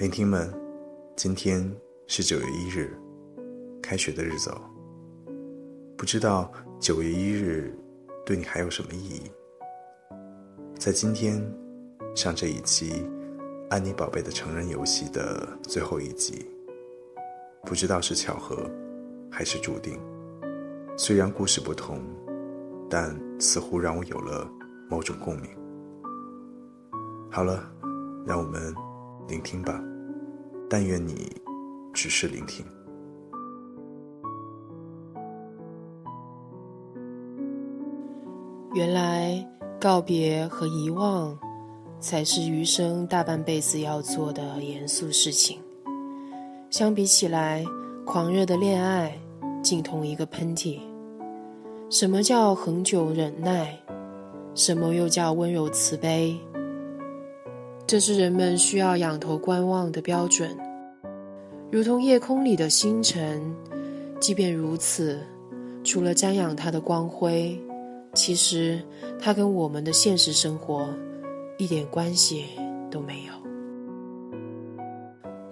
聆听们，今天是九月一日，开学的日子哦。不知道九月一日对你还有什么意义？在今天上这一期《安妮宝贝的成人游戏》的最后一集，不知道是巧合还是注定。虽然故事不同，但似乎让我有了某种共鸣。好了，让我们聆听吧。但愿你只是聆听。原来告别和遗忘，才是余生大半辈子要做的严肃事情。相比起来，狂热的恋爱，竟同一个喷嚏。什么叫恒久忍耐？什么又叫温柔慈悲？这是人们需要仰头观望的标准，如同夜空里的星辰。即便如此，除了瞻仰它的光辉，其实它跟我们的现实生活一点关系都没有。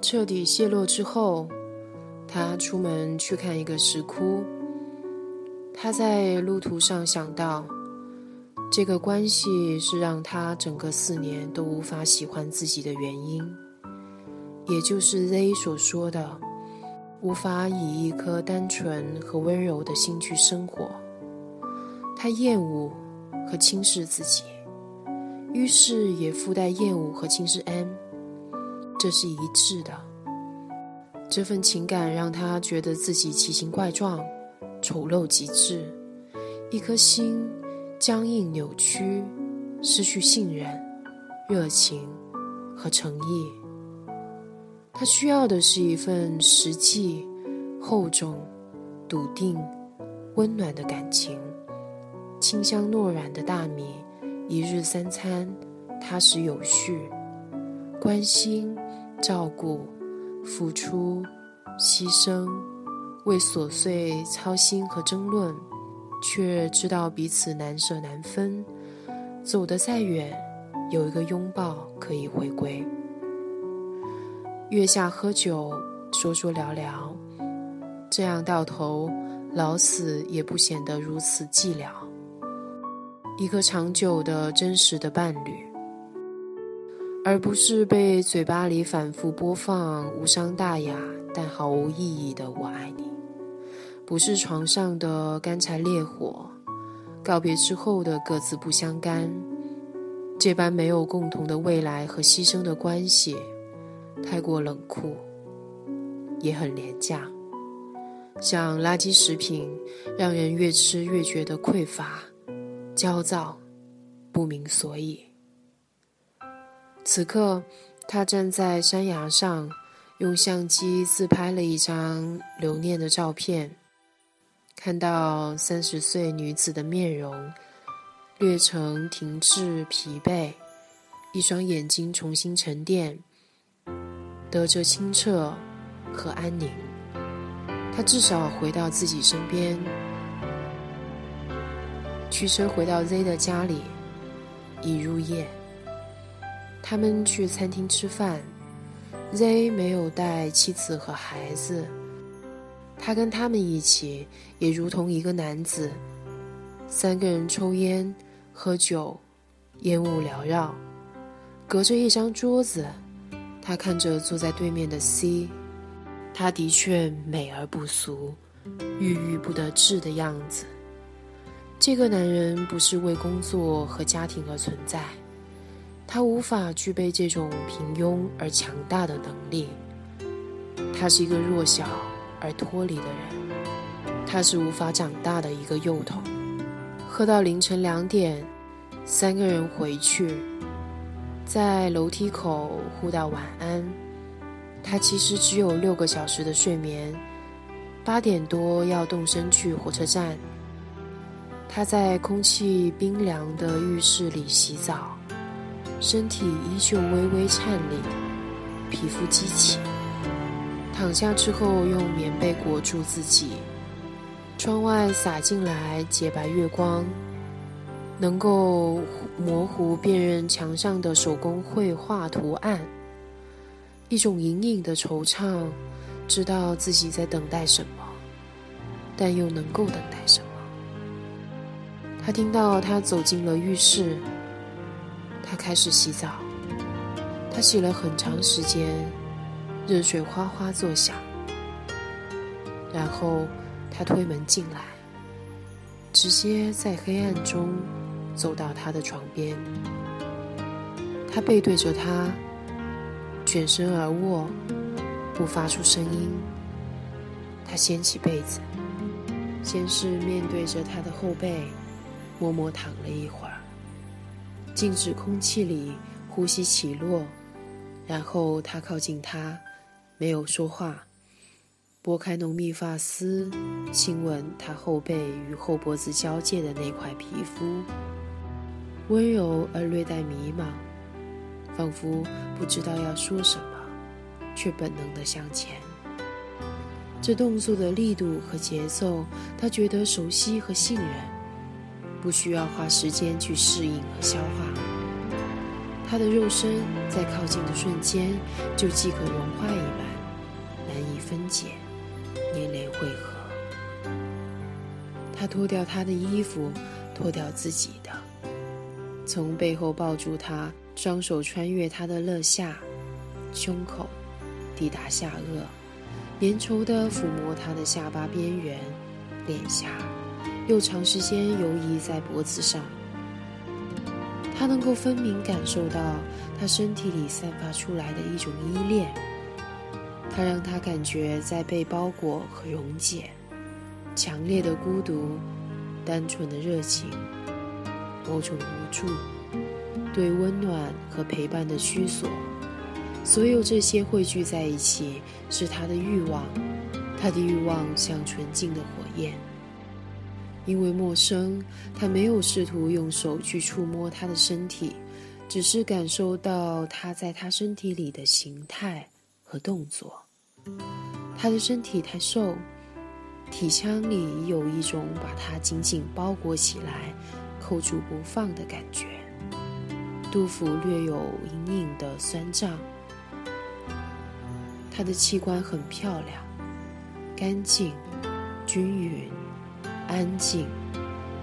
彻底泄落之后，他出门去看一个石窟。他在路途上想到。这个关系是让他整个四年都无法喜欢自己的原因，也就是 Z 所说的，无法以一颗单纯和温柔的心去生活。他厌恶和轻视自己，于是也附带厌恶和轻视 M，这是一致的。这份情感让他觉得自己奇形怪状、丑陋极致，一颗心。僵硬、扭曲，失去信任、热情和诚意。他需要的是一份实际、厚重、笃定、温暖的感情。清香糯软的大米，一日三餐，踏实有序，关心、照顾、付出、牺牲，为琐碎操心和争论。却知道彼此难舍难分，走得再远，有一个拥抱可以回归。月下喝酒，说说聊聊，这样到头，老死也不显得如此寂寥。一个长久的真实的伴侣，而不是被嘴巴里反复播放无伤大雅但毫无意义的“我爱你”。不是床上的干柴烈火，告别之后的各自不相干，这般没有共同的未来和牺牲的关系，太过冷酷，也很廉价，像垃圾食品，让人越吃越觉得匮乏、焦躁、不明所以。此刻，他站在山崖上，用相机自拍了一张留念的照片。看到三十岁女子的面容，略呈停滞疲惫，一双眼睛重新沉淀，得着清澈和安宁。她至少回到自己身边。驱车回到 Z 的家里，已入夜。他们去餐厅吃饭，Z 没有带妻子和孩子。他跟他们一起，也如同一个男子。三个人抽烟、喝酒，烟雾缭绕。隔着一张桌子，他看着坐在对面的 C。他的确美而不俗，郁郁不得志的样子。这个男人不是为工作和家庭而存在，他无法具备这种平庸而强大的能力。他是一个弱小。而脱离的人，他是无法长大的一个幼童。喝到凌晨两点，三个人回去，在楼梯口互道晚安。他其实只有六个小时的睡眠，八点多要动身去火车站。他在空气冰凉的浴室里洗澡，身体依旧微微颤栗，皮肤激起。躺下之后，用棉被裹住自己。窗外洒进来洁白月光，能够模糊辨认墙上的手工绘画图案。一种隐隐的惆怅，知道自己在等待什么，但又能够等待什么。他听到他走进了浴室，他开始洗澡。他洗了很长时间。热水哗哗作响，然后他推门进来，直接在黑暗中走到他的床边。他背对着他，卷身而卧，不发出声音。他掀起被子，先是面对着他的后背，默默躺了一会儿，静止空气里呼吸起落，然后他靠近他。没有说话，拨开浓密发丝，亲吻他后背与后脖子交界的那块皮肤，温柔而略带迷茫，仿佛不知道要说什么，却本能的向前。这动作的力度和节奏，他觉得熟悉和信任，不需要花时间去适应和消化。他的肉身在靠近的瞬间，就即可融化一般。难以分解，粘连汇合。他脱掉他的衣服，脱掉自己的，从背后抱住他，双手穿越他的肋下、胸口，抵达下颚，粘稠地抚摸他的下巴边缘、脸颊，又长时间游移在脖子上。他能够分明感受到他身体里散发出来的一种依恋。它让他感觉在被包裹和溶解，强烈的孤独，单纯的热情，某种无助，对温暖和陪伴的需索，所有这些汇聚在一起，是他的欲望。他的欲望像纯净的火焰。因为陌生，他没有试图用手去触摸他的身体，只是感受到他在他身体里的形态和动作。他的身体太瘦，体腔里有一种把他紧紧包裹起来、扣住不放的感觉。杜甫略有隐隐的酸胀。他的器官很漂亮，干净、均匀、安静、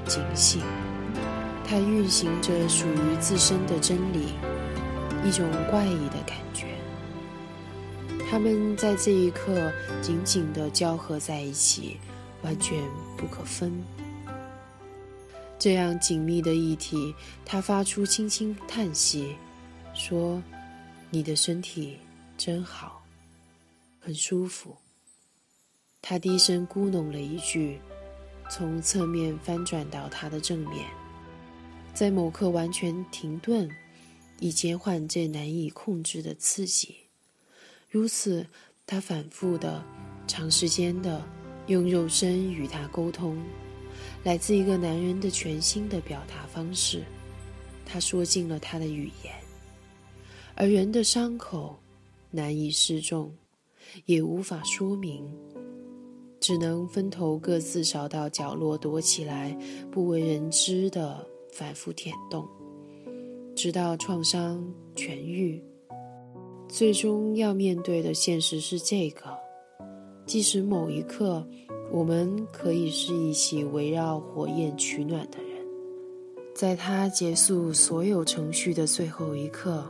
警醒。它运行着属于自身的真理，一种怪异的感觉。他们在这一刻紧紧地交合在一起，完全不可分。这样紧密的一体，他发出轻轻叹息，说：“你的身体真好，很舒服。”他低声咕哝了一句，从侧面翻转到他的正面，在某刻完全停顿，以减缓这难以控制的刺激。如此，他反复的、长时间的用肉身与他沟通，来自一个男人的全新的表达方式。他说尽了他的语言，而人的伤口难以示众，也无法说明，只能分头各自找到角落躲起来，不为人知的反复舔动，直到创伤痊愈。最终要面对的现实是这个：即使某一刻，我们可以是一起围绕火焰取暖的人，在他结束所有程序的最后一刻，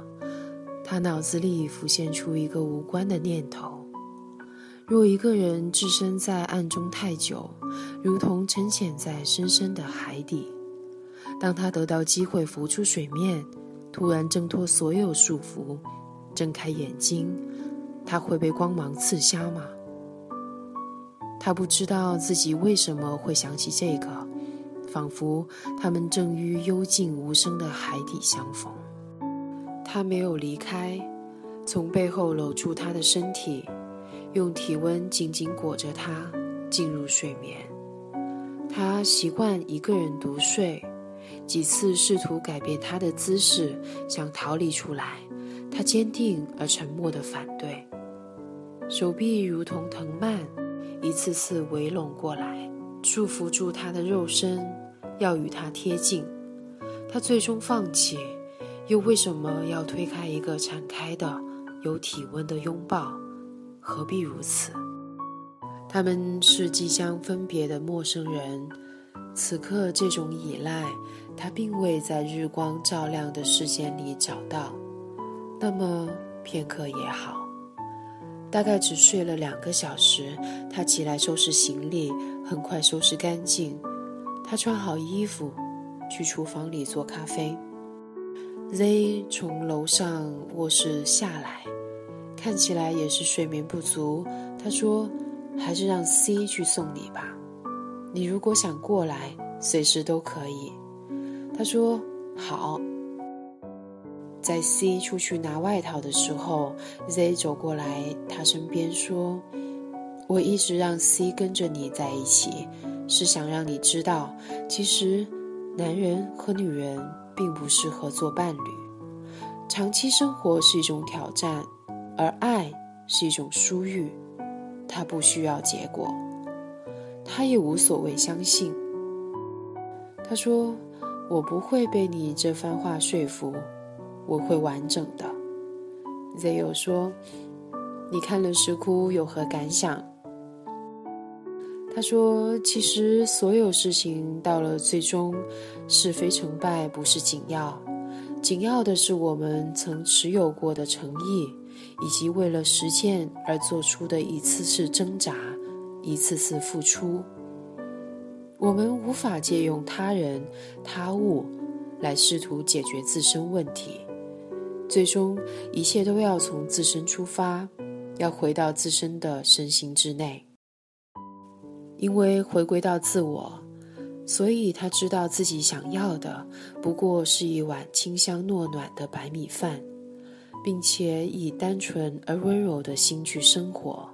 他脑子里浮现出一个无关的念头：若一个人置身在暗中太久，如同沉潜在深深的海底，当他得到机会浮出水面，突然挣脱所有束缚。睁开眼睛，他会被光芒刺瞎吗？他不知道自己为什么会想起这个，仿佛他们正于幽静无声的海底相逢。他没有离开，从背后搂住他的身体，用体温紧紧裹着他，进入睡眠。他习惯一个人独睡，几次试图改变他的姿势，想逃离出来，他坚定而沉默地反对。手臂如同藤蔓。一次次围拢过来，束缚住他的肉身，要与他贴近。他最终放弃，又为什么要推开一个敞开的、有体温的拥抱？何必如此？他们是即将分别的陌生人，此刻这种依赖，他并未在日光照亮的视线里找到。那么片刻也好。大概只睡了两个小时，他起来收拾行李，很快收拾干净。他穿好衣服，去厨房里做咖啡。Z 从楼上卧室下来，看起来也是睡眠不足。他说：“还是让 C 去送你吧，你如果想过来，随时都可以。”他说：“好。”在 C 出去拿外套的时候，Z 走过来他身边说：“我一直让 C 跟着你在一起，是想让你知道，其实男人和女人并不适合做伴侣。长期生活是一种挑战，而爱是一种疏欲，它不需要结果，他也无所谓相信。”他说：“我不会被你这番话说服。”我会完整的。Z 又说：“你看了《石窟》有何感想？”他说：“其实所有事情到了最终，是非成败不是紧要，紧要的是我们曾持有过的诚意，以及为了实践而做出的一次次挣扎，一次次付出。我们无法借用他人、他物来试图解决自身问题。”最终，一切都要从自身出发，要回到自身的身心之内。因为回归到自我，所以他知道自己想要的不过是一碗清香糯暖的白米饭，并且以单纯而温柔的心去生活。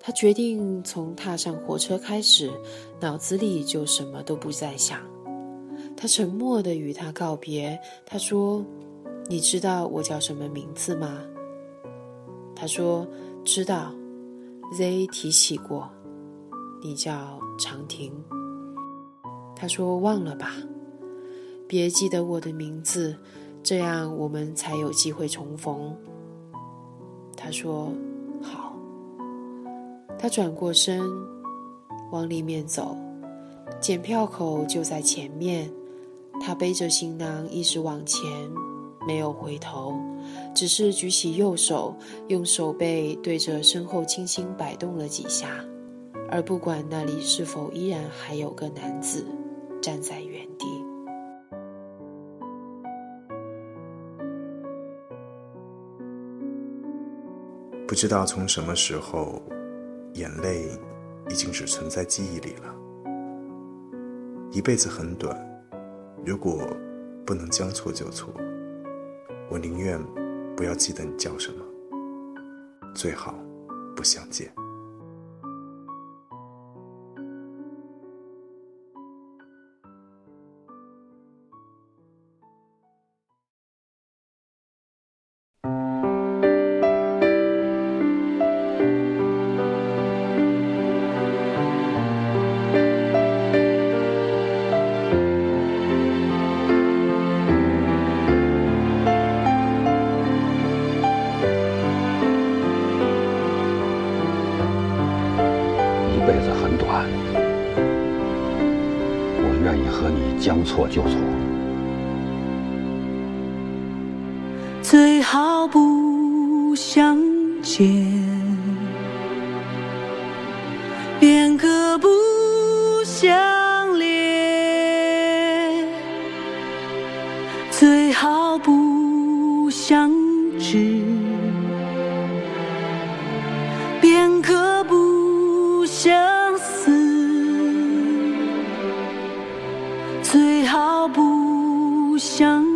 他决定从踏上火车开始，脑子里就什么都不再想。他沉默地与他告别。他说。你知道我叫什么名字吗？他说知道。Z 提起过，你叫长亭。他说忘了吧，别记得我的名字，这样我们才有机会重逢。他说好。他转过身，往里面走，检票口就在前面。他背着行囊一直往前。没有回头，只是举起右手，用手背对着身后轻轻摆动了几下，而不管那里是否依然还有个男子站在原地。不知道从什么时候，眼泪已经只存在记忆里了。一辈子很短，如果不能将错就错。我宁愿不要记得你叫什么，最好不相见。将错就错，最好不相见，便可不相恋；最好不相知，便可不。相想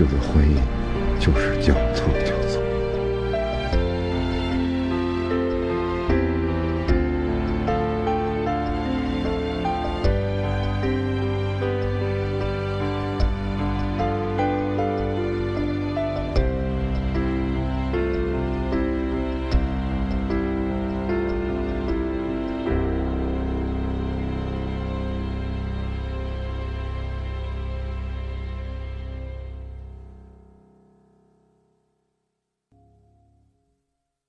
这个婚姻就是交错的。